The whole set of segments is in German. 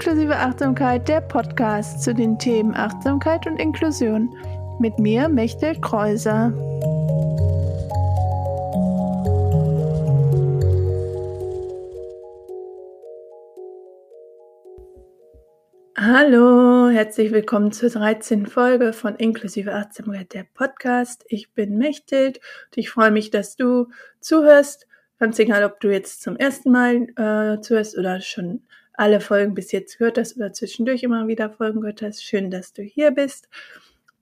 Inklusive Achtsamkeit, der Podcast zu den Themen Achtsamkeit und Inklusion. Mit mir, Mechtel Kreuser. Hallo, herzlich willkommen zur 13. Folge von Inklusive Achtsamkeit, der Podcast. Ich bin Mechthild und ich freue mich, dass du zuhörst. Ganz egal, ob du jetzt zum ersten Mal äh, zuhörst oder schon alle Folgen bis jetzt gehört hast oder zwischendurch immer wieder Folgen gehört hast. Schön, dass du hier bist.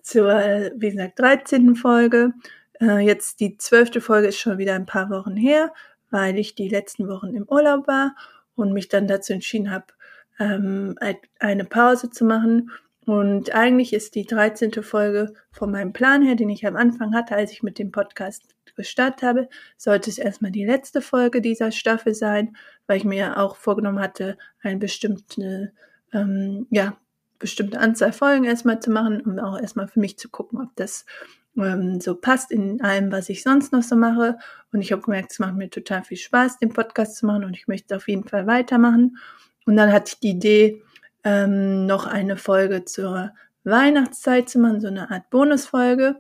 Zur, wie gesagt, 13. Folge. Äh, jetzt die zwölfte Folge ist schon wieder ein paar Wochen her, weil ich die letzten Wochen im Urlaub war und mich dann dazu entschieden habe, ähm, eine Pause zu machen. Und eigentlich ist die 13. Folge von meinem Plan her, den ich am Anfang hatte, als ich mit dem Podcast gestartet habe, sollte es erstmal die letzte Folge dieser Staffel sein, weil ich mir auch vorgenommen hatte, eine bestimmte, ähm, ja, bestimmte Anzahl Folgen erstmal zu machen, um auch erstmal für mich zu gucken, ob das ähm, so passt in allem, was ich sonst noch so mache. Und ich habe gemerkt, es macht mir total viel Spaß, den Podcast zu machen und ich möchte auf jeden Fall weitermachen. Und dann hatte ich die Idee, ähm, noch eine Folge zur Weihnachtszeit zu machen, so eine Art Bonusfolge.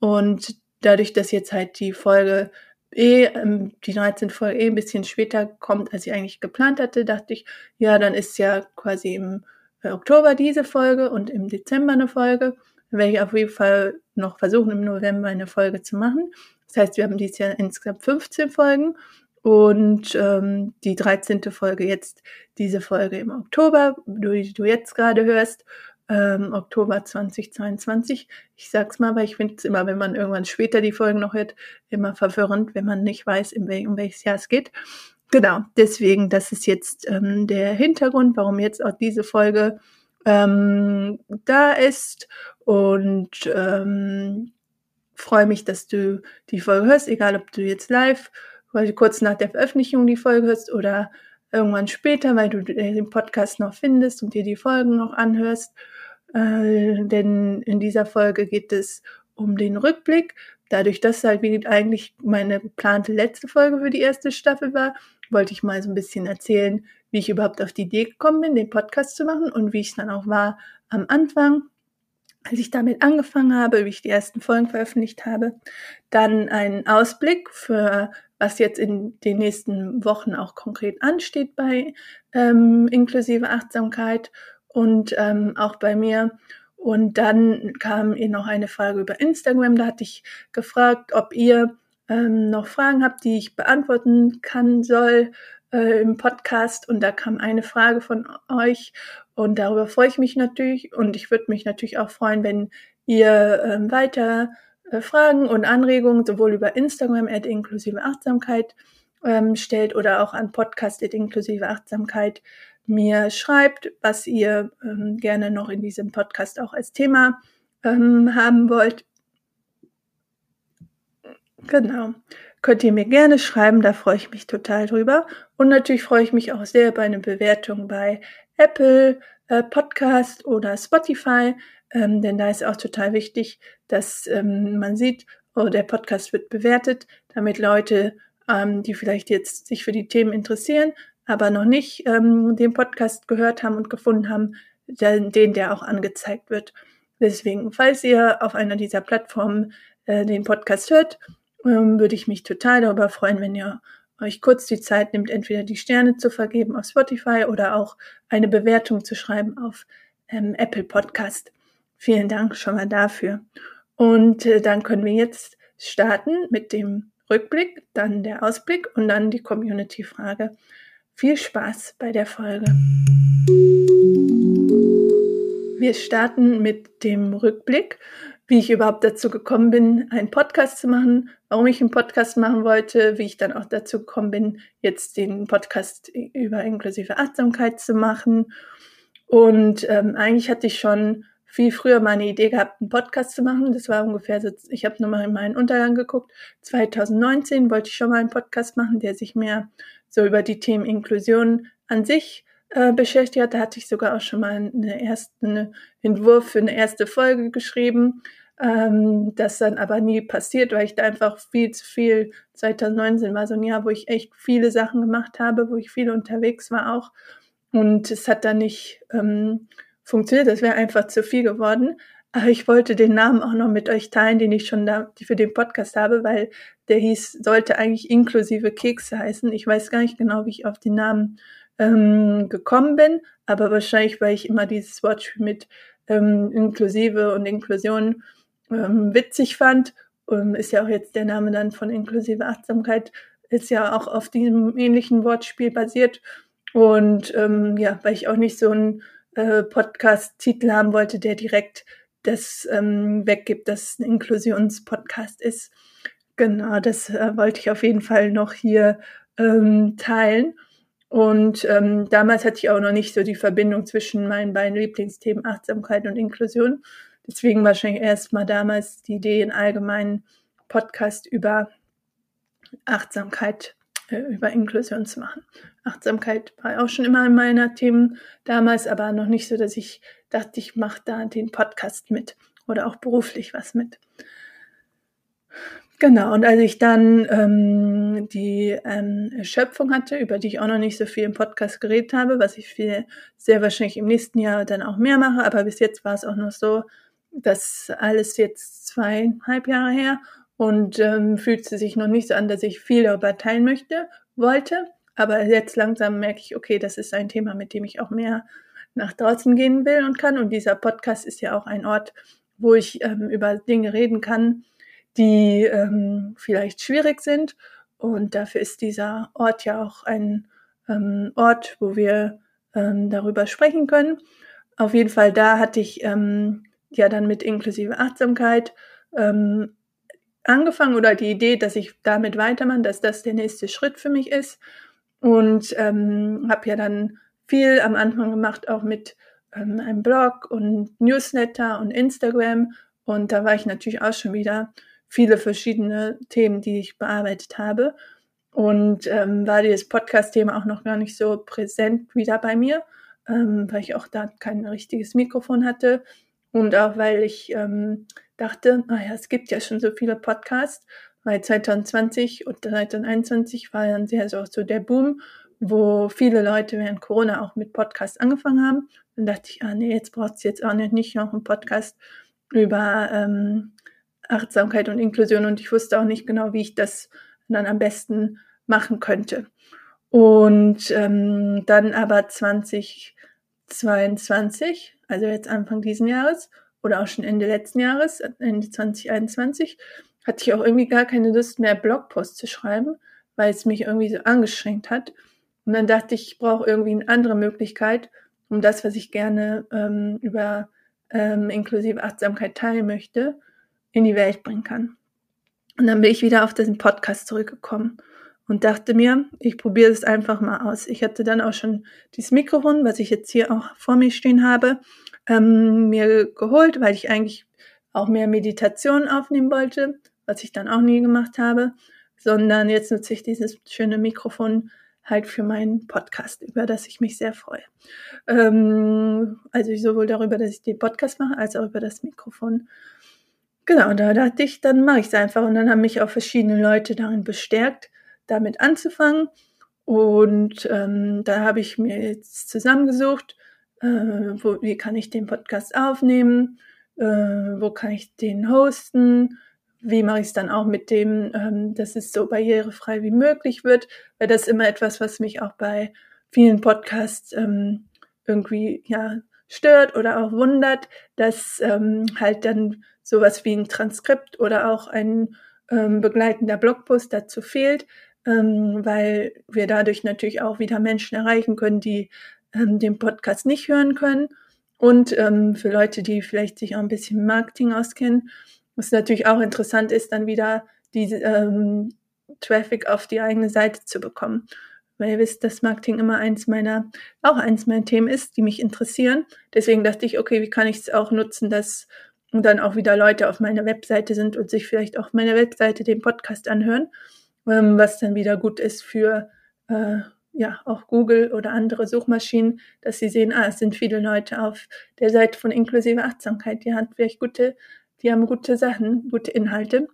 Und dadurch, dass jetzt halt die Folge eh, ähm, die 13 Folge eh ein bisschen später kommt, als ich eigentlich geplant hatte, dachte ich, ja, dann ist ja quasi im äh, Oktober diese Folge und im Dezember eine Folge. Dann werde ich auf jeden Fall noch versuchen, im November eine Folge zu machen. Das heißt, wir haben dieses Jahr insgesamt 15 Folgen und ähm, die 13. Folge jetzt, diese Folge im Oktober, die du jetzt gerade hörst, ähm, Oktober 2022. Ich sag's mal, weil ich finde es immer, wenn man irgendwann später die Folgen noch hört, immer verwirrend, wenn man nicht weiß, in wel um welches Jahr es geht. Genau, deswegen, das ist jetzt ähm, der Hintergrund, warum jetzt auch diese Folge ähm, da ist. Und ähm, freue mich, dass du die Folge hörst, egal ob du jetzt live weil du kurz nach der Veröffentlichung die Folge hörst oder irgendwann später, weil du den Podcast noch findest und dir die Folgen noch anhörst. Äh, denn in dieser Folge geht es um den Rückblick. Dadurch, dass halt wie eigentlich meine geplante letzte Folge für die erste Staffel war, wollte ich mal so ein bisschen erzählen, wie ich überhaupt auf die Idee gekommen bin, den Podcast zu machen und wie ich es dann auch war am Anfang als ich damit angefangen habe, wie ich die ersten Folgen veröffentlicht habe, dann einen Ausblick für was jetzt in den nächsten Wochen auch konkret ansteht bei ähm, inklusive Achtsamkeit und ähm, auch bei mir. Und dann kam ihr noch eine Frage über Instagram. Da hatte ich gefragt, ob ihr ähm, noch Fragen habt, die ich beantworten kann soll äh, im Podcast. Und da kam eine Frage von euch und darüber freue ich mich natürlich und ich würde mich natürlich auch freuen, wenn ihr ähm, weiter äh, Fragen und Anregungen sowohl über Instagram at inklusive Achtsamkeit ähm, stellt oder auch an Podcast at inklusive Achtsamkeit mir schreibt, was ihr ähm, gerne noch in diesem Podcast auch als Thema ähm, haben wollt. Genau. Könnt ihr mir gerne schreiben, da freue ich mich total drüber. Und natürlich freue ich mich auch sehr bei einer Bewertung bei Apple äh, Podcast oder Spotify, ähm, denn da ist auch total wichtig, dass ähm, man sieht, oh, der Podcast wird bewertet, damit Leute, ähm, die vielleicht jetzt sich für die Themen interessieren, aber noch nicht ähm, den Podcast gehört haben und gefunden haben, den, den der auch angezeigt wird. Deswegen, falls ihr auf einer dieser Plattformen äh, den Podcast hört, ähm, würde ich mich total darüber freuen, wenn ihr euch kurz die Zeit nimmt, entweder die Sterne zu vergeben auf Spotify oder auch eine Bewertung zu schreiben auf ähm, Apple Podcast. Vielen Dank schon mal dafür. Und äh, dann können wir jetzt starten mit dem Rückblick, dann der Ausblick und dann die Community-Frage. Viel Spaß bei der Folge. Wir starten mit dem Rückblick wie ich überhaupt dazu gekommen bin, einen Podcast zu machen, warum ich einen Podcast machen wollte, wie ich dann auch dazu gekommen bin, jetzt den Podcast über inklusive Achtsamkeit zu machen. Und ähm, eigentlich hatte ich schon viel früher mal eine Idee gehabt, einen Podcast zu machen. Das war ungefähr so, ich habe nochmal in meinen Untergang geguckt. 2019 wollte ich schon mal einen Podcast machen, der sich mehr so über die Themen Inklusion an sich äh, beschäftigt hat. Da hatte ich sogar auch schon mal eine erste, eine Entwurf für eine erste Folge geschrieben. Ähm, das dann aber nie passiert, weil ich da einfach viel zu viel, 2019 war so ein Jahr, wo ich echt viele Sachen gemacht habe, wo ich viel unterwegs war auch. und es hat dann nicht ähm, funktioniert. Das wäre einfach zu viel geworden. Aber ich wollte den Namen auch noch mit euch teilen, den ich schon da für den Podcast habe, weil der hieß, sollte eigentlich inklusive Kekse heißen. Ich weiß gar nicht genau, wie ich auf den Namen ähm, gekommen bin, aber wahrscheinlich, weil ich immer dieses Wortspiel mit ähm, inklusive und Inklusion ähm, witzig fand, ähm, ist ja auch jetzt der Name dann von inklusive Achtsamkeit, ist ja auch auf diesem ähnlichen Wortspiel basiert. Und ähm, ja, weil ich auch nicht so einen äh, Podcast-Titel haben wollte, der direkt das ähm, weggibt, dass es ein Inklusionspodcast ist. Genau, das äh, wollte ich auf jeden Fall noch hier ähm, teilen. Und ähm, damals hatte ich auch noch nicht so die Verbindung zwischen meinen beiden Lieblingsthemen Achtsamkeit und Inklusion. Deswegen wahrscheinlich erst mal damals die Idee, einen allgemeinen Podcast über Achtsamkeit, über Inklusion zu machen. Achtsamkeit war auch schon immer in meiner Themen damals, aber noch nicht so, dass ich dachte, ich mache da den Podcast mit oder auch beruflich was mit. Genau, und als ich dann ähm, die ähm, Erschöpfung hatte, über die ich auch noch nicht so viel im Podcast geredet habe, was ich viel, sehr wahrscheinlich im nächsten Jahr dann auch mehr mache, aber bis jetzt war es auch noch so, dass alles jetzt zweieinhalb Jahre her und ähm, fühlt sich noch nicht so an, dass ich viel darüber teilen möchte, wollte. Aber jetzt langsam merke ich, okay, das ist ein Thema, mit dem ich auch mehr nach draußen gehen will und kann. Und dieser Podcast ist ja auch ein Ort, wo ich ähm, über Dinge reden kann, die ähm, vielleicht schwierig sind. Und dafür ist dieser Ort ja auch ein ähm, Ort, wo wir ähm, darüber sprechen können. Auf jeden Fall, da hatte ich ähm, ja dann mit inklusive Achtsamkeit ähm, angefangen oder die Idee, dass ich damit weitermache, dass das der nächste Schritt für mich ist. Und ähm, habe ja dann viel am Anfang gemacht, auch mit ähm, einem Blog und Newsletter und Instagram. Und da war ich natürlich auch schon wieder viele verschiedene Themen, die ich bearbeitet habe. Und ähm, war dieses Podcast-Thema auch noch gar nicht so präsent wieder bei mir, ähm, weil ich auch da kein richtiges Mikrofon hatte. Und auch weil ich ähm, dachte, naja, es gibt ja schon so viele Podcasts, weil 2020 und 2021 war dann sehr so, so der Boom, wo viele Leute während Corona auch mit Podcasts angefangen haben. Dann dachte ich, ah nee, jetzt braucht es jetzt auch nicht, nicht noch einen Podcast über ähm, Achtsamkeit und Inklusion und ich wusste auch nicht genau, wie ich das dann am besten machen könnte. Und ähm, dann aber 2022, also jetzt Anfang diesen Jahres oder auch schon Ende letzten Jahres, Ende 2021, hatte ich auch irgendwie gar keine Lust mehr, Blogposts zu schreiben, weil es mich irgendwie so angeschränkt hat. Und dann dachte ich, ich brauche irgendwie eine andere Möglichkeit, um das, was ich gerne ähm, über ähm, inklusive Achtsamkeit teilen möchte, in die Welt bringen kann. Und dann bin ich wieder auf diesen Podcast zurückgekommen und dachte mir, ich probiere es einfach mal aus. Ich hatte dann auch schon dieses Mikrofon, was ich jetzt hier auch vor mir stehen habe, ähm, mir geholt, weil ich eigentlich auch mehr Meditation aufnehmen wollte, was ich dann auch nie gemacht habe, sondern jetzt nutze ich dieses schöne Mikrofon halt für meinen Podcast, über das ich mich sehr freue. Ähm, also sowohl darüber, dass ich den Podcast mache, als auch über das Mikrofon. Genau, da dachte ich, dann mache ich es einfach. Und dann haben mich auch verschiedene Leute darin bestärkt, damit anzufangen. Und ähm, da habe ich mir jetzt zusammengesucht, äh, wo, wie kann ich den Podcast aufnehmen, äh, wo kann ich den hosten, wie mache ich es dann auch mit dem, ähm, dass es so barrierefrei wie möglich wird, weil das ist immer etwas, was mich auch bei vielen Podcasts ähm, irgendwie ja stört oder auch wundert, dass ähm, halt dann sowas wie ein Transkript oder auch ein ähm, begleitender Blogpost dazu fehlt, ähm, weil wir dadurch natürlich auch wieder Menschen erreichen können, die ähm, den Podcast nicht hören können. Und ähm, für Leute, die vielleicht sich auch ein bisschen Marketing auskennen, was natürlich auch interessant ist, dann wieder die ähm, Traffic auf die eigene Seite zu bekommen. Weil ihr wisst, dass Marketing immer eins meiner, auch eins meiner Themen ist, die mich interessieren. Deswegen dachte ich, okay, wie kann ich es auch nutzen, dass dann auch wieder Leute auf meiner Webseite sind und sich vielleicht auf meiner Webseite den Podcast anhören, was dann wieder gut ist für äh, ja auch Google oder andere Suchmaschinen, dass sie sehen, ah, es sind viele Leute auf der Seite von inklusive Achtsamkeit, die haben vielleicht gute, die haben gute Sachen, gute Inhalte.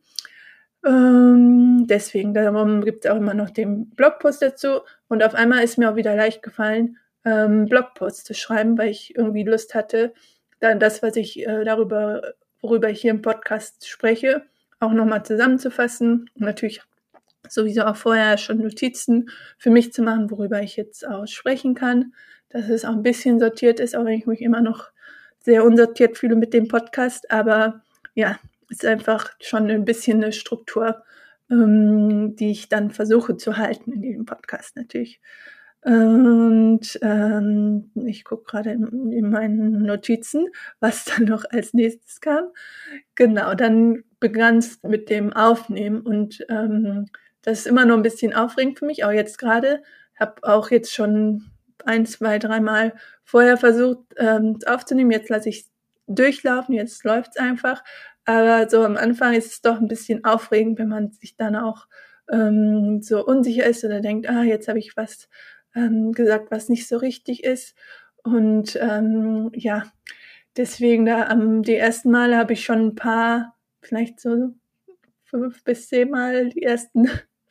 Ähm, deswegen, darum gibt es auch immer noch den Blogpost dazu. Und auf einmal ist mir auch wieder leicht gefallen, ähm, Blogpost zu schreiben, weil ich irgendwie Lust hatte, dann das, was ich äh, darüber, worüber ich hier im Podcast spreche, auch nochmal zusammenzufassen. Natürlich sowieso auch vorher schon Notizen für mich zu machen, worüber ich jetzt auch sprechen kann, dass es auch ein bisschen sortiert ist, auch wenn ich mich immer noch sehr unsortiert fühle mit dem Podcast. Aber ja, ist einfach schon ein bisschen eine Struktur, ähm, die ich dann versuche zu halten in diesem Podcast natürlich. Und ähm, ich gucke gerade in, in, meinen Notizen, was dann noch als nächstes kam. Genau, dann begann es mit dem Aufnehmen und ähm, das ist immer noch ein bisschen aufregend für mich, auch jetzt gerade. Habe auch jetzt schon ein, zwei, dreimal vorher versucht ähm, aufzunehmen. Jetzt lasse ich durchlaufen, jetzt läuft's einfach. Aber so am Anfang ist es doch ein bisschen aufregend, wenn man sich dann auch ähm, so unsicher ist oder denkt, ah, jetzt habe ich was ähm, gesagt, was nicht so richtig ist. Und ähm, ja, deswegen da am die ersten Male habe ich schon ein paar, vielleicht so fünf bis zehn Mal die ersten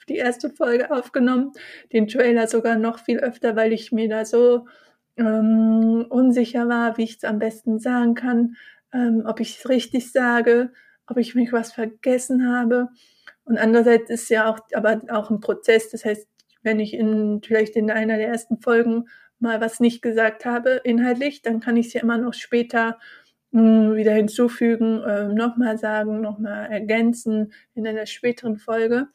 die erste Folge aufgenommen, den Trailer sogar noch viel öfter, weil ich mir da so ähm, unsicher war, wie ich es am besten sagen kann, ähm, ob ich es richtig sage, ob ich mich was vergessen habe. Und andererseits ist ja auch, aber auch ein Prozess. Das heißt, wenn ich in, vielleicht in einer der ersten Folgen mal was nicht gesagt habe, inhaltlich, dann kann ich es ja immer noch später mh, hm, wieder hinzufügen, äh, nochmal sagen, nochmal ergänzen in einer späteren Folge.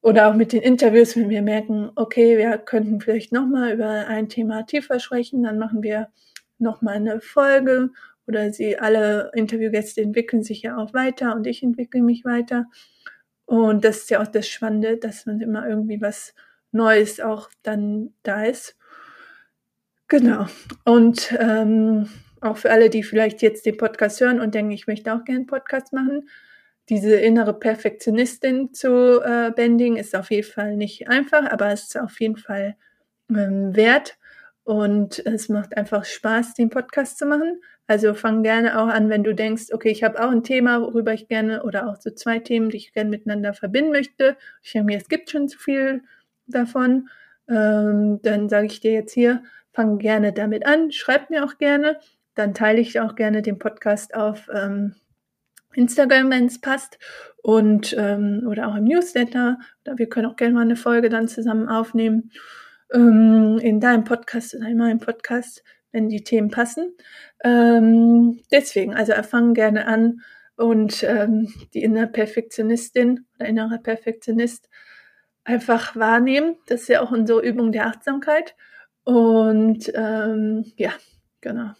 Oder auch mit den Interviews, wenn wir merken, okay, wir könnten vielleicht nochmal über ein Thema tiefer sprechen, dann machen wir nochmal eine Folge oder sie alle Interviewgäste entwickeln sich ja auch weiter und ich entwickle mich weiter. Und das ist ja auch das Spannende, dass man immer irgendwie was Neues auch dann da ist. Genau. Und ähm, auch für alle, die vielleicht jetzt den Podcast hören und denken, ich möchte auch gerne einen Podcast machen, diese innere Perfektionistin zu äh, bändigen, ist auf jeden Fall nicht einfach, aber es ist auf jeden Fall ähm, wert. Und es macht einfach Spaß, den Podcast zu machen. Also fang gerne auch an, wenn du denkst, okay, ich habe auch ein Thema, worüber ich gerne, oder auch so zwei Themen, die ich gerne miteinander verbinden möchte. Ich habe mir, es gibt schon zu viel davon. Ähm, dann sage ich dir jetzt hier, fang gerne damit an, schreib mir auch gerne. Dann teile ich auch gerne den Podcast auf ähm, Instagram, wenn es passt. Und ähm, oder auch im Newsletter. Oder wir können auch gerne mal eine Folge dann zusammen aufnehmen. Ähm, in deinem Podcast oder in meinem Podcast, wenn die Themen passen. Ähm, deswegen, also fang gerne an und ähm, die innere Perfektionistin oder innerer Perfektionist einfach wahrnehmen. Das ist ja auch unsere Übung der Achtsamkeit. Und ähm, ja, genau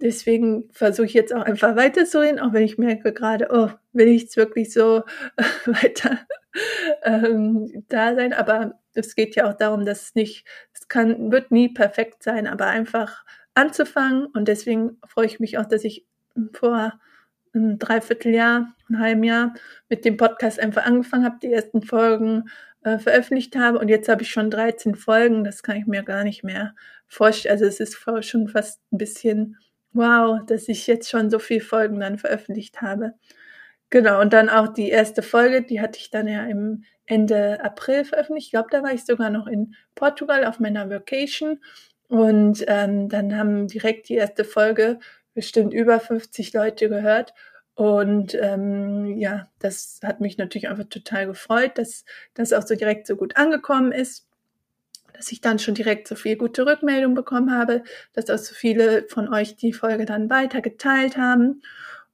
deswegen versuche ich jetzt auch einfach weiterzureden, auch wenn ich merke gerade, oh, will ich jetzt wirklich so weiter ähm, da sein. Aber es geht ja auch darum, dass es nicht, es kann, wird nie perfekt sein, aber einfach anzufangen. Und deswegen freue ich mich auch, dass ich vor einem Dreivierteljahr, einem halben Jahr mit dem Podcast einfach angefangen habe, die ersten Folgen äh, veröffentlicht habe. Und jetzt habe ich schon 13 Folgen. Das kann ich mir gar nicht mehr vorstellen. Also es ist schon fast ein bisschen Wow, dass ich jetzt schon so viele Folgen dann veröffentlicht habe. Genau, und dann auch die erste Folge, die hatte ich dann ja im Ende April veröffentlicht. Ich glaube, da war ich sogar noch in Portugal auf meiner Vacation. Und ähm, dann haben direkt die erste Folge bestimmt über 50 Leute gehört. Und ähm, ja, das hat mich natürlich einfach total gefreut, dass das auch so direkt so gut angekommen ist dass ich dann schon direkt so viel gute Rückmeldung bekommen habe, dass auch so viele von euch die Folge dann weiter geteilt haben.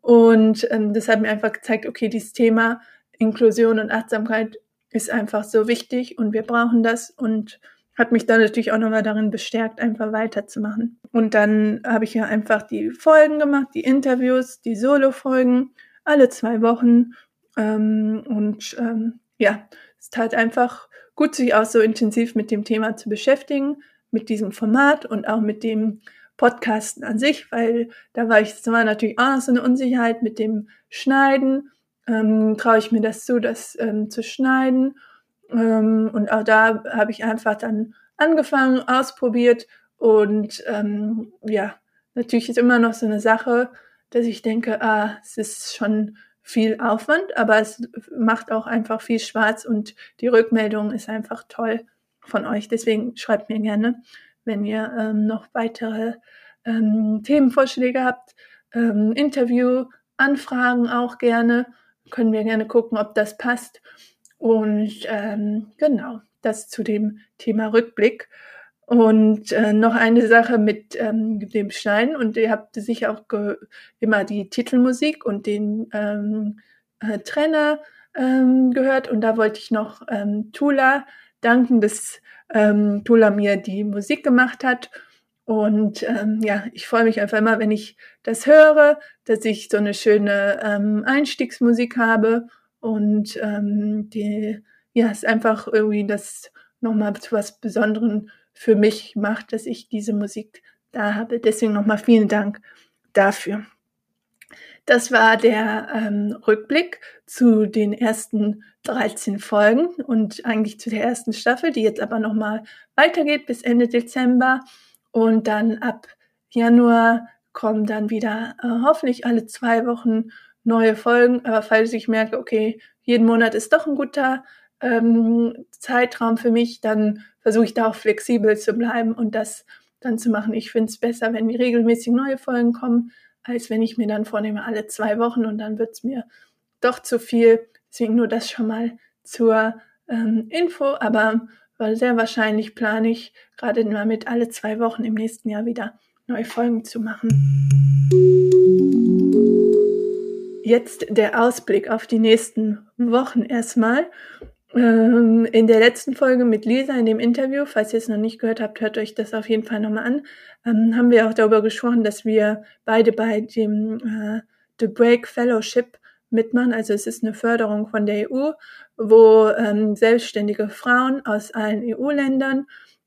Und ähm, das hat mir einfach gezeigt, okay, dieses Thema Inklusion und Achtsamkeit ist einfach so wichtig und wir brauchen das und hat mich dann natürlich auch nochmal darin bestärkt, einfach weiterzumachen. Und dann habe ich ja einfach die Folgen gemacht, die Interviews, die Solo-Folgen, alle zwei Wochen. Ähm, und ähm, ja, es tat einfach gut, sich auch so intensiv mit dem Thema zu beschäftigen, mit diesem Format und auch mit dem Podcasten an sich, weil da war ich, das war natürlich auch noch so eine Unsicherheit mit dem Schneiden. Ähm, traue ich mir das zu, das ähm, zu schneiden? Ähm, und auch da habe ich einfach dann angefangen, ausprobiert und ähm, ja, natürlich ist immer noch so eine Sache, dass ich denke, ah, es ist schon viel Aufwand, aber es macht auch einfach viel Spaß und die Rückmeldung ist einfach toll von euch. Deswegen schreibt mir gerne, wenn ihr ähm, noch weitere ähm, Themenvorschläge habt, ähm, Interview, Anfragen auch gerne, können wir gerne gucken, ob das passt. Und ähm, genau, das zu dem Thema Rückblick. Und äh, noch eine Sache mit ähm, dem Stein, und ihr habt sicher auch immer die Titelmusik und den ähm, äh, Trainer ähm, gehört. Und da wollte ich noch ähm, Tula danken, dass ähm, Tula mir die Musik gemacht hat. Und ähm, ja, ich freue mich einfach immer, wenn ich das höre, dass ich so eine schöne ähm, Einstiegsmusik habe und ähm, die, ja, ist einfach irgendwie das nochmal zu was Besonderem für mich macht, dass ich diese Musik da habe. Deswegen nochmal vielen Dank dafür. Das war der ähm, Rückblick zu den ersten 13 Folgen und eigentlich zu der ersten Staffel, die jetzt aber nochmal weitergeht bis Ende Dezember. Und dann ab Januar kommen dann wieder äh, hoffentlich alle zwei Wochen neue Folgen. Aber falls ich merke, okay, jeden Monat ist doch ein guter ähm, Zeitraum für mich, dann versuche ich da auch flexibel zu bleiben und das dann zu machen. Ich finde es besser, wenn regelmäßig neue Folgen kommen, als wenn ich mir dann vornehme, alle zwei Wochen und dann wird es mir doch zu viel. Deswegen nur das schon mal zur ähm, Info, aber sehr wahrscheinlich plane ich gerade mal mit alle zwei Wochen im nächsten Jahr wieder neue Folgen zu machen. Jetzt der Ausblick auf die nächsten Wochen erstmal. Ähm, in der letzten Folge mit Lisa in dem Interview, falls ihr es noch nicht gehört habt, hört euch das auf jeden Fall nochmal an, ähm, haben wir auch darüber gesprochen, dass wir beide bei dem äh, The Break Fellowship mitmachen. Also es ist eine Förderung von der EU, wo ähm, selbstständige Frauen aus allen EU-Ländern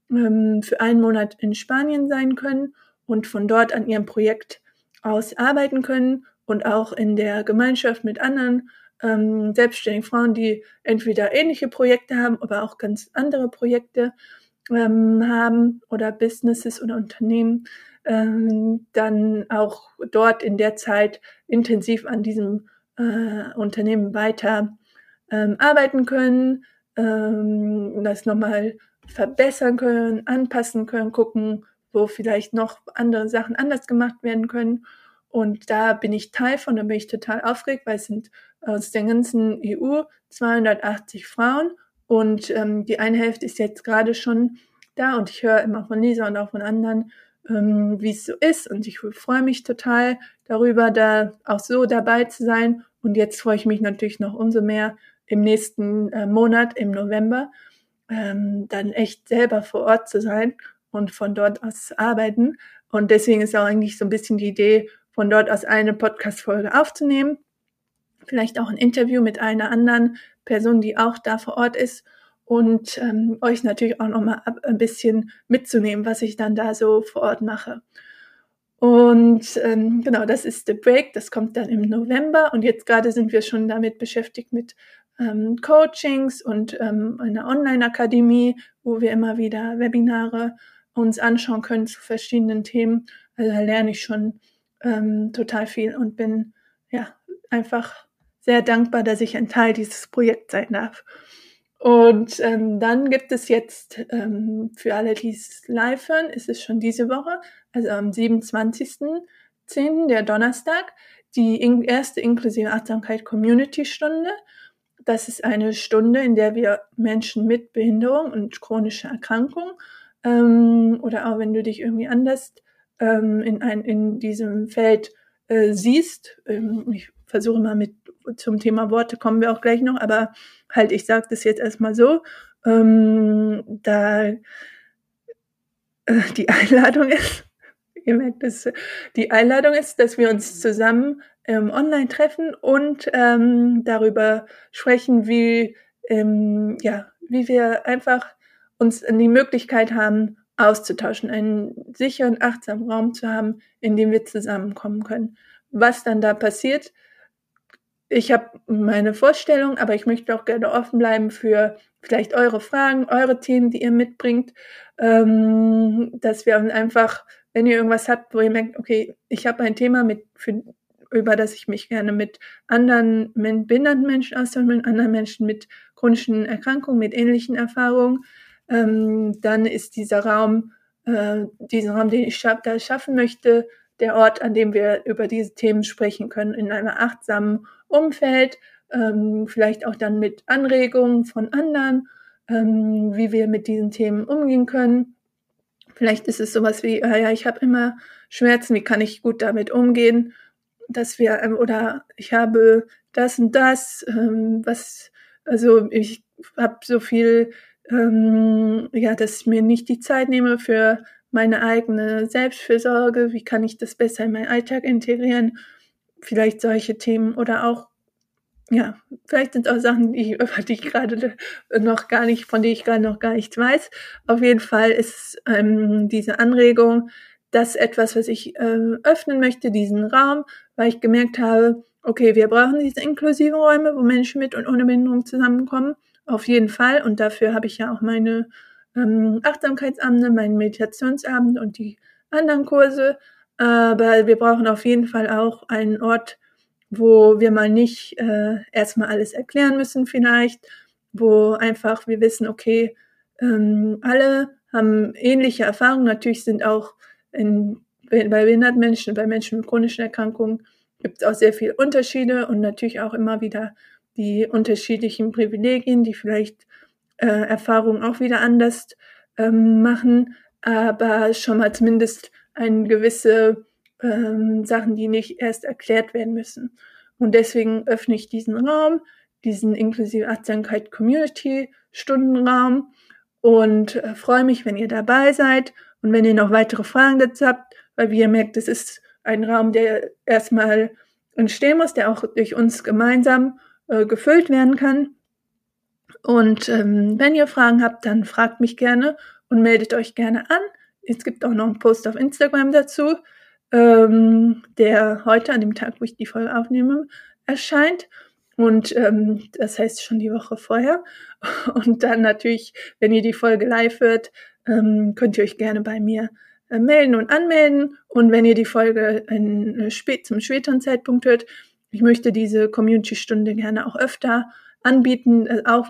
ähm, für einen Monat in Spanien sein können und von dort an ihrem Projekt aus arbeiten können und auch in der Gemeinschaft mit anderen ähm, selbstständigen Frauen, die entweder ähnliche Projekte haben, aber auch ganz andere Projekte ähm, haben oder Businesses oder Unternehmen, ähm, dann auch dort in der Zeit intensiv an diesem äh, Unternehmen weiter ähm, arbeiten können, ähm, das nochmal verbessern können, anpassen können, gucken, wo vielleicht noch andere Sachen anders gemacht werden können. Und da bin ich Teil von, da bin ich total aufgeregt, weil es sind aus der ganzen EU 280 Frauen. Und ähm, die eine Hälfte ist jetzt gerade schon da und ich höre immer von Lisa und auch von anderen, ähm, wie es so ist. Und ich freue mich total darüber, da auch so dabei zu sein. Und jetzt freue ich mich natürlich noch umso mehr im nächsten äh, Monat, im November, ähm, dann echt selber vor Ort zu sein und von dort aus arbeiten. Und deswegen ist auch eigentlich so ein bisschen die Idee, von dort aus eine Podcast-Folge aufzunehmen vielleicht auch ein Interview mit einer anderen Person, die auch da vor Ort ist und ähm, euch natürlich auch nochmal ein bisschen mitzunehmen, was ich dann da so vor Ort mache. Und ähm, genau, das ist The Break, das kommt dann im November und jetzt gerade sind wir schon damit beschäftigt mit ähm, Coachings und ähm, einer Online-Akademie, wo wir immer wieder Webinare uns anschauen können zu verschiedenen Themen. Also da lerne ich schon ähm, total viel und bin ja einfach sehr dankbar, dass ich ein Teil dieses Projekts sein darf. Und ähm, dann gibt es jetzt ähm, für alle, die es live hören, ist es schon diese Woche, also am 27.10., der Donnerstag, die erste inklusive Achtsamkeit Community Stunde. Das ist eine Stunde, in der wir Menschen mit Behinderung und chronischer Erkrankung ähm, oder auch wenn du dich irgendwie anders ähm, in, ein, in diesem Feld äh, siehst. Ähm, ich versuche mal mit zum Thema Worte kommen wir auch gleich noch, aber halt, ich sage das jetzt erstmal so. Ähm, da äh, die Einladung ist, ihr merkt es, die Einladung ist, dass wir uns zusammen ähm, online treffen und ähm, darüber sprechen, wie, ähm, ja, wie wir einfach uns die Möglichkeit haben, auszutauschen, einen sicheren, achtsamen Raum zu haben, in dem wir zusammenkommen können. Was dann da passiert, ich habe meine Vorstellung, aber ich möchte auch gerne offen bleiben für vielleicht eure Fragen, eure Themen, die ihr mitbringt, ähm, dass wir einfach, wenn ihr irgendwas habt, wo ihr merkt, okay, ich habe ein Thema mit, für, über das ich mich gerne mit anderen behinderten Menschen austauschen, mit anderen Menschen mit chronischen Erkrankungen, mit ähnlichen Erfahrungen, ähm, dann ist dieser Raum äh, diesen Raum, den ich scha da schaffen möchte, der Ort, an dem wir über diese Themen sprechen können, in einem achtsamen Umfeld, ähm, vielleicht auch dann mit Anregungen von anderen, ähm, wie wir mit diesen Themen umgehen können. Vielleicht ist es sowas wie, äh, ja, ich habe immer Schmerzen, wie kann ich gut damit umgehen, dass wir, ähm, oder ich habe das und das, ähm, was, also ich habe so viel, ähm, ja, dass ich mir nicht die Zeit nehme für meine eigene Selbstfürsorge, wie kann ich das besser in meinen Alltag integrieren, vielleicht solche Themen oder auch ja, vielleicht sind auch Sachen, die, über die ich gerade noch gar nicht, von denen ich gerade noch gar nichts weiß. Auf jeden Fall ist ähm, diese Anregung das etwas, was ich äh, öffnen möchte, diesen Raum, weil ich gemerkt habe, okay, wir brauchen diese inklusiven Räume, wo Menschen mit und ohne Behinderung zusammenkommen. Auf jeden Fall. Und dafür habe ich ja auch meine ähm, Achtsamkeitsabende, meinen Meditationsabend und die anderen Kurse. Aber wir brauchen auf jeden Fall auch einen Ort, wo wir mal nicht äh, erstmal alles erklären müssen vielleicht, wo einfach wir wissen, okay, ähm, alle haben ähnliche Erfahrungen. Natürlich sind auch in, bei behinderten Menschen, bei Menschen mit chronischen Erkrankungen gibt es auch sehr viele Unterschiede und natürlich auch immer wieder die unterschiedlichen Privilegien, die vielleicht äh, Erfahrungen auch wieder anders ähm, machen, aber schon mal zumindest eine gewisse ähm, Sachen, die nicht erst erklärt werden müssen. Und deswegen öffne ich diesen Raum, diesen inklusive Achtsamkeit Community Stundenraum und äh, freue mich, wenn ihr dabei seid und wenn ihr noch weitere Fragen dazu habt, weil wie ihr merkt, es ist ein Raum, der erstmal entstehen muss, der auch durch uns gemeinsam äh, gefüllt werden kann. Und ähm, wenn ihr Fragen habt, dann fragt mich gerne und meldet euch gerne an. Es gibt auch noch einen Post auf Instagram dazu ähm, der heute an dem Tag, wo ich die Folge aufnehme, erscheint. Und ähm, das heißt schon die Woche vorher. Und dann natürlich, wenn ihr die Folge live hört, ähm, könnt ihr euch gerne bei mir äh, melden und anmelden. Und wenn ihr die Folge in, äh, spät, zum späteren Zeitpunkt hört, ich möchte diese Community-Stunde gerne auch öfter anbieten, äh, auch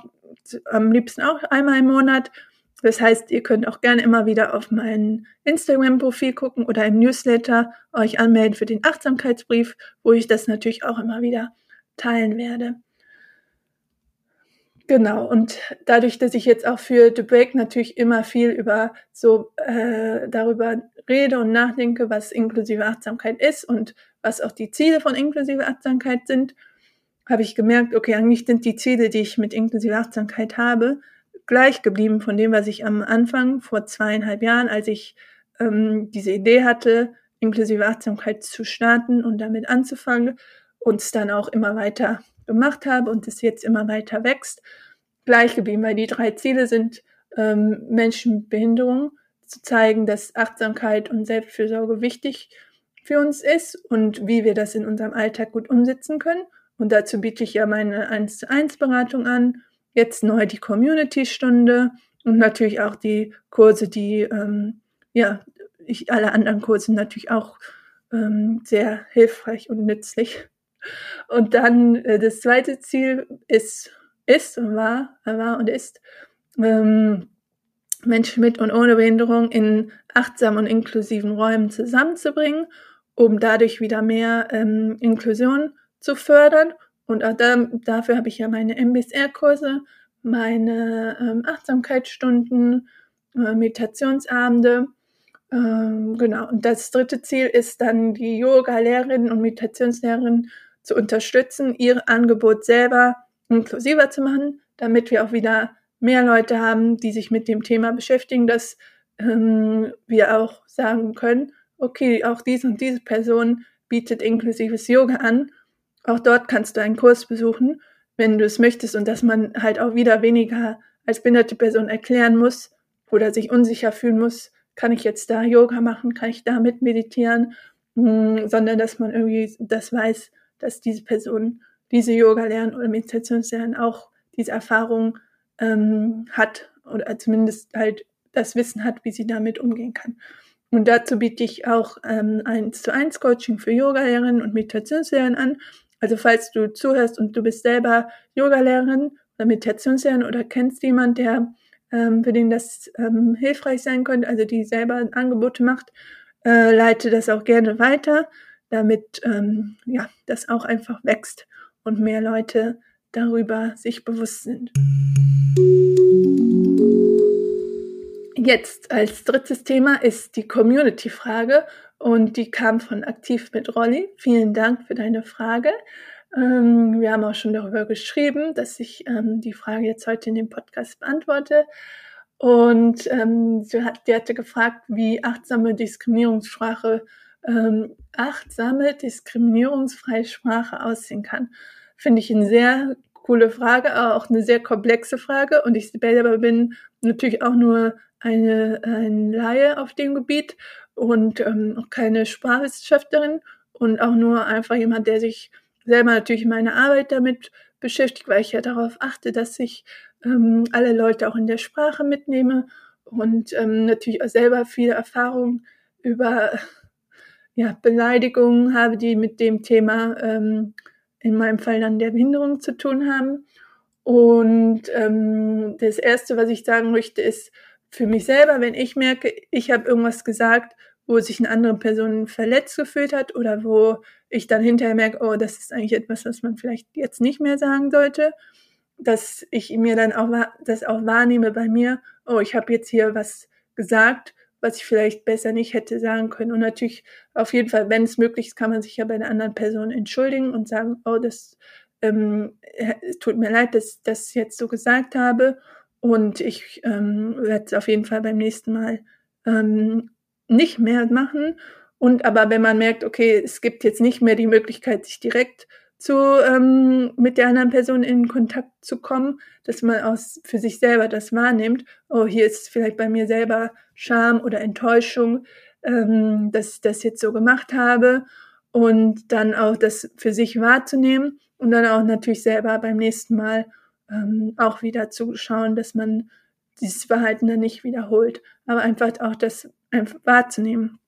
am liebsten auch einmal im Monat. Das heißt, ihr könnt auch gerne immer wieder auf mein Instagram-Profil gucken oder im Newsletter euch anmelden für den Achtsamkeitsbrief, wo ich das natürlich auch immer wieder teilen werde. Genau, und dadurch, dass ich jetzt auch für The Break natürlich immer viel über so äh, darüber rede und nachdenke, was inklusive Achtsamkeit ist und was auch die Ziele von inklusive Achtsamkeit sind, habe ich gemerkt, okay, eigentlich sind die Ziele, die ich mit inklusive Achtsamkeit habe, gleich geblieben von dem, was ich am Anfang vor zweieinhalb Jahren, als ich ähm, diese Idee hatte, inklusive Achtsamkeit zu starten und damit anzufangen und es dann auch immer weiter gemacht habe und es jetzt immer weiter wächst, gleich geblieben, weil die drei Ziele sind, ähm, Menschen mit Behinderung zu zeigen, dass Achtsamkeit und Selbstfürsorge wichtig für uns ist und wie wir das in unserem Alltag gut umsetzen können. Und dazu biete ich ja meine 1 zu 1 Beratung an Jetzt neu die Community-Stunde und natürlich auch die Kurse, die, ähm, ja, ich, alle anderen Kurse natürlich auch ähm, sehr hilfreich und nützlich. Und dann äh, das zweite Ziel ist, ist und war, war und ist, ähm, Menschen mit und ohne Behinderung in achtsamen und inklusiven Räumen zusammenzubringen, um dadurch wieder mehr ähm, Inklusion zu fördern und auch da, dafür habe ich ja meine MBSR-Kurse, meine ähm, Achtsamkeitsstunden, äh, Meditationsabende. Ähm, genau. Und das dritte Ziel ist dann, die Yoga-Lehrerinnen und Meditationslehrerinnen zu unterstützen, ihr Angebot selber inklusiver zu machen, damit wir auch wieder mehr Leute haben, die sich mit dem Thema beschäftigen, dass ähm, wir auch sagen können, okay, auch diese und diese Person bietet inklusives Yoga an auch dort kannst du einen Kurs besuchen, wenn du es möchtest und dass man halt auch wieder weniger als behinderte Person erklären muss oder sich unsicher fühlen muss, kann ich jetzt da Yoga machen, kann ich damit meditieren, hm, sondern dass man irgendwie das weiß, dass diese Person diese Yoga lernen oder Meditationslernen auch diese Erfahrung ähm, hat oder zumindest halt das Wissen hat, wie sie damit umgehen kann. Und dazu biete ich auch ähm, eins zu eins Coaching für Yoga-Lehrerinnen und Meditationslehrerinnen an, also falls du zuhörst und du bist selber Yogalehrerin oder Meditationslehrerin oder kennst jemand, der ähm, für den das ähm, hilfreich sein könnte, also die selber Angebote macht, äh, leite das auch gerne weiter, damit ähm, ja das auch einfach wächst und mehr Leute darüber sich bewusst sind. Jetzt als drittes Thema ist die Community-Frage und die kam von Aktiv mit Rolli. Vielen Dank für deine Frage. Ähm, wir haben auch schon darüber geschrieben, dass ich ähm, die Frage jetzt heute in dem Podcast beantworte. Und ähm, sie, hat, die hatte gefragt, wie achtsame Diskriminierungssprache, ähm, achtsame diskriminierungsfreie Sprache aussehen kann. Finde ich eine sehr coole Frage, aber auch eine sehr komplexe Frage. Und ich selber bin natürlich auch nur eine, ein Laie auf dem Gebiet und ähm, auch keine Sprachwissenschaftlerin und auch nur einfach jemand, der sich selber natürlich meine Arbeit damit beschäftigt, weil ich ja darauf achte, dass ich ähm, alle Leute auch in der Sprache mitnehme und ähm, natürlich auch selber viele Erfahrungen über ja, Beleidigungen habe, die mit dem Thema ähm, in meinem Fall dann der Behinderung zu tun haben. Und ähm, das Erste, was ich sagen möchte, ist für mich selber, wenn ich merke, ich habe irgendwas gesagt, wo sich eine andere Person verletzt gefühlt hat oder wo ich dann hinterher merke, oh, das ist eigentlich etwas, was man vielleicht jetzt nicht mehr sagen sollte, dass ich mir dann auch das auch wahrnehme bei mir, oh, ich habe jetzt hier was gesagt, was ich vielleicht besser nicht hätte sagen können. Und natürlich auf jeden Fall, wenn es möglich ist, kann man sich ja bei der anderen Person entschuldigen und sagen, oh, das ähm, tut mir leid, dass ich das jetzt so gesagt habe. Und ich ähm, werde es auf jeden Fall beim nächsten Mal ähm, nicht mehr machen. Und aber wenn man merkt, okay, es gibt jetzt nicht mehr die Möglichkeit, sich direkt zu ähm, mit der anderen Person in Kontakt zu kommen, dass man aus für sich selber das wahrnimmt. Oh, hier ist vielleicht bei mir selber Scham oder Enttäuschung, ähm, dass ich das jetzt so gemacht habe und dann auch das für sich wahrzunehmen und dann auch natürlich selber beim nächsten Mal ähm, auch wieder zu schauen, dass man dieses Verhalten dann nicht wiederholt, aber einfach auch das einfach wahrzunehmen,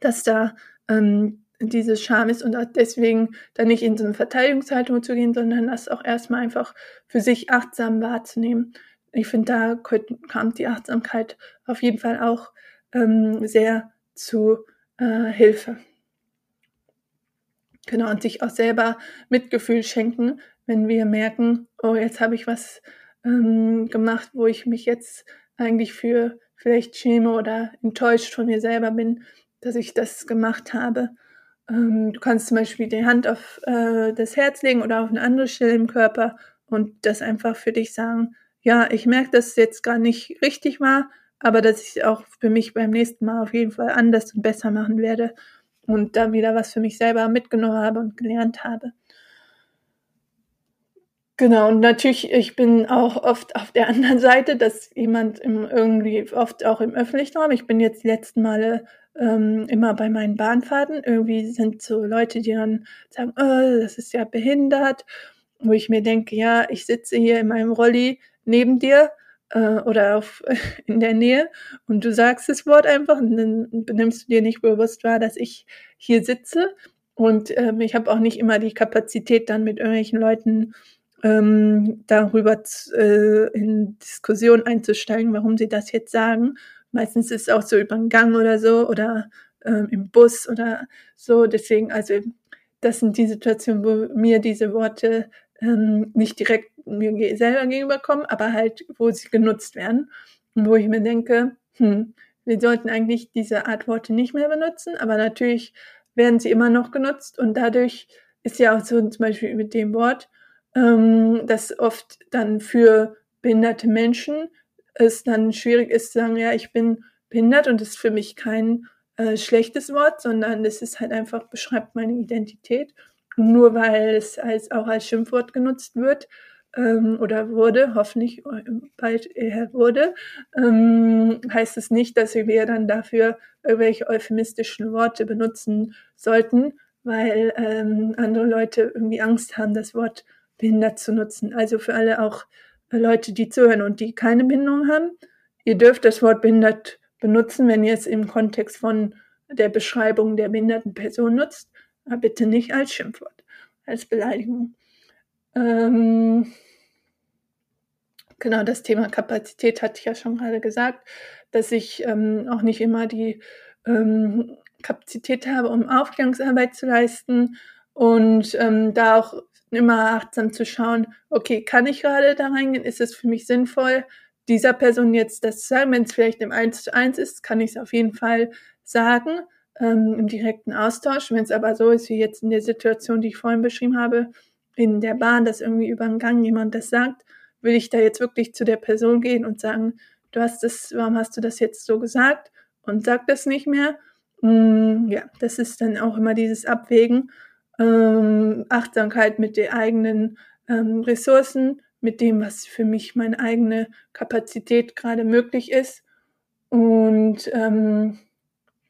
dass da ähm, diese Scham ist und auch deswegen dann nicht in so eine Verteidigungshaltung zu gehen, sondern das auch erstmal einfach für sich achtsam wahrzunehmen. Ich finde, da kam die Achtsamkeit auf jeden Fall auch ähm, sehr zu äh, Hilfe. Genau, und sich auch selber Mitgefühl schenken, wenn wir merken, oh, jetzt habe ich was ähm, gemacht, wo ich mich jetzt eigentlich für vielleicht schäme oder enttäuscht von mir selber bin, dass ich das gemacht habe. Ähm, du kannst zum Beispiel die Hand auf äh, das Herz legen oder auf eine andere Stelle im Körper und das einfach für dich sagen, ja, ich merke, dass es jetzt gar nicht richtig war, aber dass ich auch für mich beim nächsten Mal auf jeden Fall anders und besser machen werde und da wieder was für mich selber mitgenommen habe und gelernt habe. Genau, und natürlich, ich bin auch oft auf der anderen Seite, dass jemand im, irgendwie, oft auch im öffentlichen Raum, ich bin jetzt die letzten Male ähm, immer bei meinen Bahnfahrten, irgendwie sind so Leute, die dann sagen, oh, das ist ja behindert, wo ich mir denke, ja, ich sitze hier in meinem Rolli neben dir äh, oder auf, in der Nähe und du sagst das Wort einfach und dann benimmst du dir nicht bewusst wahr, dass ich hier sitze. Und ähm, ich habe auch nicht immer die Kapazität, dann mit irgendwelchen Leuten ähm, darüber äh, in Diskussion einzusteigen, warum sie das jetzt sagen. Meistens ist es auch so über den Gang oder so oder ähm, im Bus oder so. Deswegen, also das sind die Situationen, wo mir diese Worte ähm, nicht direkt mir selber gegenüberkommen, aber halt, wo sie genutzt werden. Und wo ich mir denke, hm, wir sollten eigentlich diese Art Worte nicht mehr benutzen, aber natürlich werden sie immer noch genutzt und dadurch ist ja auch so zum Beispiel mit dem Wort, ähm, dass oft dann für behinderte Menschen es dann schwierig ist zu sagen, ja, ich bin behindert und das ist für mich kein äh, schlechtes Wort, sondern es ist halt einfach, beschreibt meine Identität. Und nur weil es als, auch als Schimpfwort genutzt wird ähm, oder wurde, hoffentlich äh, bald eher wurde, ähm, heißt es nicht, dass wir dann dafür irgendwelche euphemistischen Worte benutzen sollten, weil ähm, andere Leute irgendwie Angst haben, das Wort behindert zu nutzen. Also für alle auch äh, Leute, die zuhören und die keine Behinderung haben, ihr dürft das Wort behindert benutzen, wenn ihr es im Kontext von der Beschreibung der behinderten Person nutzt, aber bitte nicht als Schimpfwort, als Beleidigung. Ähm, Genau, das Thema Kapazität hatte ich ja schon gerade gesagt, dass ich ähm, auch nicht immer die ähm, Kapazität habe, um Aufklärungsarbeit zu leisten und ähm, da auch immer achtsam zu schauen, okay, kann ich gerade da reingehen? Ist es für mich sinnvoll, dieser Person jetzt das zu sagen? Wenn es vielleicht im 1 zu 1 ist, kann ich es auf jeden Fall sagen, ähm, im direkten Austausch. Wenn es aber so ist, wie jetzt in der Situation, die ich vorhin beschrieben habe, in der Bahn, dass irgendwie über den Gang jemand das sagt, will ich da jetzt wirklich zu der Person gehen und sagen, du hast das, warum hast du das jetzt so gesagt und sag das nicht mehr? Mm, ja, das ist dann auch immer dieses Abwägen, ähm, Achtsamkeit mit den eigenen ähm, Ressourcen, mit dem, was für mich meine eigene Kapazität gerade möglich ist. Und ähm,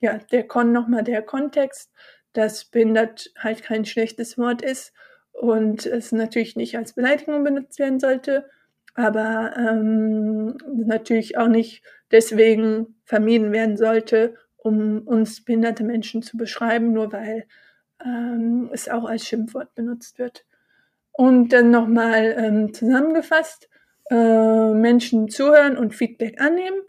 ja, der Kon nochmal der Kontext, dass behindert halt kein schlechtes Wort ist und es natürlich nicht als Beleidigung benutzt werden sollte, aber ähm, natürlich auch nicht deswegen vermieden werden sollte, um uns behinderte Menschen zu beschreiben, nur weil ähm, es auch als Schimpfwort benutzt wird. Und dann nochmal ähm, zusammengefasst, äh, Menschen zuhören und Feedback annehmen,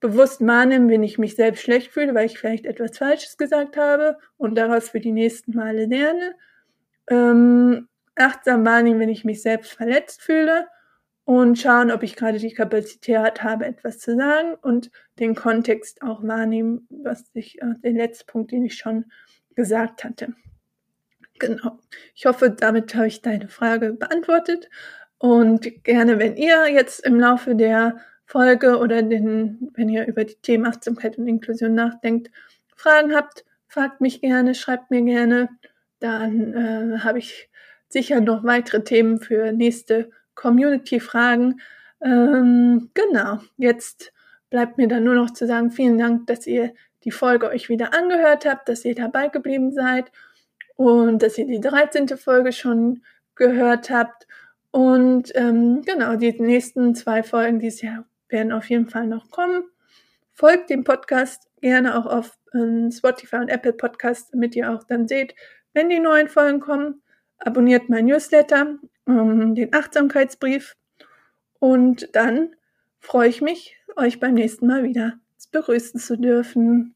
bewusst wahrnehmen, wenn ich mich selbst schlecht fühle, weil ich vielleicht etwas Falsches gesagt habe und daraus für die nächsten Male lerne. Ähm, achtsam wahrnehmen, wenn ich mich selbst verletzt fühle und schauen, ob ich gerade die Kapazität habe, etwas zu sagen und den Kontext auch wahrnehmen, was ich, äh, den letzten Punkt, den ich schon gesagt hatte. Genau. Ich hoffe, damit habe ich deine Frage beantwortet und gerne, wenn ihr jetzt im Laufe der Folge oder den, wenn ihr über die Themen Achtsamkeit und Inklusion nachdenkt, Fragen habt, fragt mich gerne, schreibt mir gerne. Dann äh, habe ich sicher noch weitere Themen für nächste Community-Fragen. Ähm, genau, jetzt bleibt mir dann nur noch zu sagen, vielen Dank, dass ihr die Folge euch wieder angehört habt, dass ihr dabei geblieben seid und dass ihr die 13. Folge schon gehört habt. Und ähm, genau, die nächsten zwei Folgen dieses Jahr werden auf jeden Fall noch kommen. Folgt dem Podcast gerne auch auf ähm, Spotify und Apple Podcast, damit ihr auch dann seht, wenn die neuen Folgen kommen. Abonniert mein Newsletter ähm, den Achtsamkeitsbrief. Und dann freue ich mich, euch beim nächsten Mal wieder begrüßen zu dürfen.